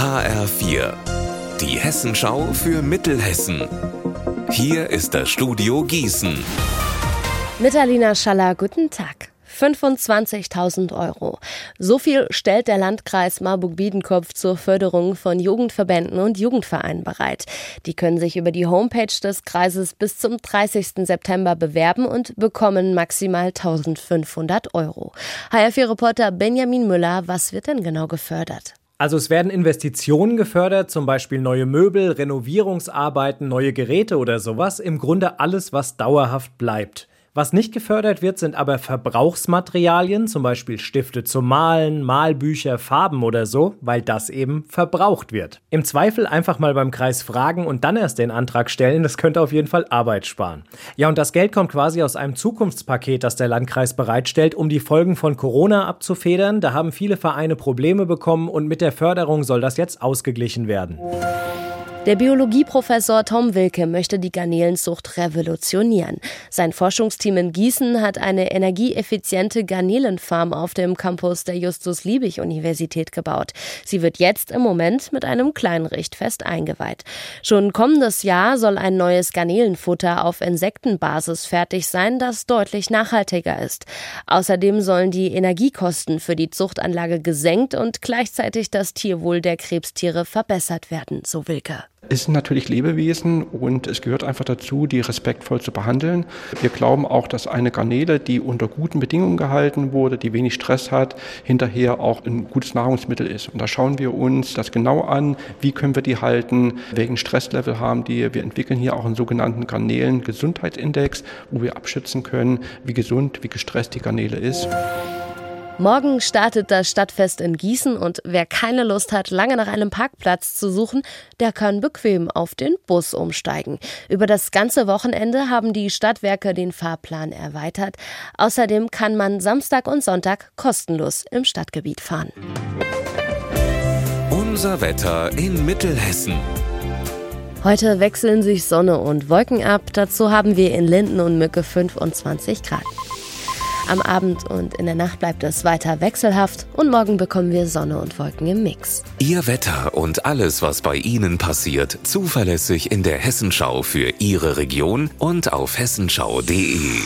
HR4, die Hessenschau für Mittelhessen. Hier ist das Studio Gießen. Mit Alina Schaller, guten Tag. 25.000 Euro. So viel stellt der Landkreis Marburg-Biedenkopf zur Förderung von Jugendverbänden und Jugendvereinen bereit. Die können sich über die Homepage des Kreises bis zum 30. September bewerben und bekommen maximal 1.500 Euro. HR4-Reporter Benjamin Müller, was wird denn genau gefördert? Also es werden Investitionen gefördert, zum Beispiel neue Möbel, Renovierungsarbeiten, neue Geräte oder sowas. Im Grunde alles, was dauerhaft bleibt. Was nicht gefördert wird, sind aber Verbrauchsmaterialien, zum Beispiel Stifte zum Malen, Malbücher, Farben oder so, weil das eben verbraucht wird. Im Zweifel einfach mal beim Kreis fragen und dann erst den Antrag stellen, das könnte auf jeden Fall Arbeit sparen. Ja, und das Geld kommt quasi aus einem Zukunftspaket, das der Landkreis bereitstellt, um die Folgen von Corona abzufedern. Da haben viele Vereine Probleme bekommen und mit der Förderung soll das jetzt ausgeglichen werden. Der Biologieprofessor Tom Wilke möchte die Garnelenzucht revolutionieren. Sein Forschungsteam in Gießen hat eine energieeffiziente Garnelenfarm auf dem Campus der Justus-Liebig-Universität gebaut. Sie wird jetzt im Moment mit einem kleinen Richtfest eingeweiht. Schon kommendes Jahr soll ein neues Garnelenfutter auf Insektenbasis fertig sein, das deutlich nachhaltiger ist. Außerdem sollen die Energiekosten für die Zuchtanlage gesenkt und gleichzeitig das Tierwohl der Krebstiere verbessert werden, so Wilke. Es sind natürlich Lebewesen und es gehört einfach dazu, die respektvoll zu behandeln. Wir glauben auch, dass eine Garnele, die unter guten Bedingungen gehalten wurde, die wenig Stress hat, hinterher auch ein gutes Nahrungsmittel ist. Und da schauen wir uns das genau an, wie können wir die halten, welchen Stresslevel haben die. Wir entwickeln hier auch einen sogenannten Garnelen-Gesundheitsindex, wo wir abschätzen können, wie gesund, wie gestresst die Garnele ist. Morgen startet das Stadtfest in Gießen und wer keine Lust hat, lange nach einem Parkplatz zu suchen, der kann bequem auf den Bus umsteigen. Über das ganze Wochenende haben die Stadtwerke den Fahrplan erweitert. Außerdem kann man Samstag und Sonntag kostenlos im Stadtgebiet fahren. Unser Wetter in Mittelhessen. Heute wechseln sich Sonne und Wolken ab. Dazu haben wir in Linden und Mücke 25 Grad. Am Abend und in der Nacht bleibt es weiter wechselhaft und morgen bekommen wir Sonne und Wolken im Mix. Ihr Wetter und alles, was bei Ihnen passiert, zuverlässig in der Hessenschau für Ihre Region und auf hessenschau.de.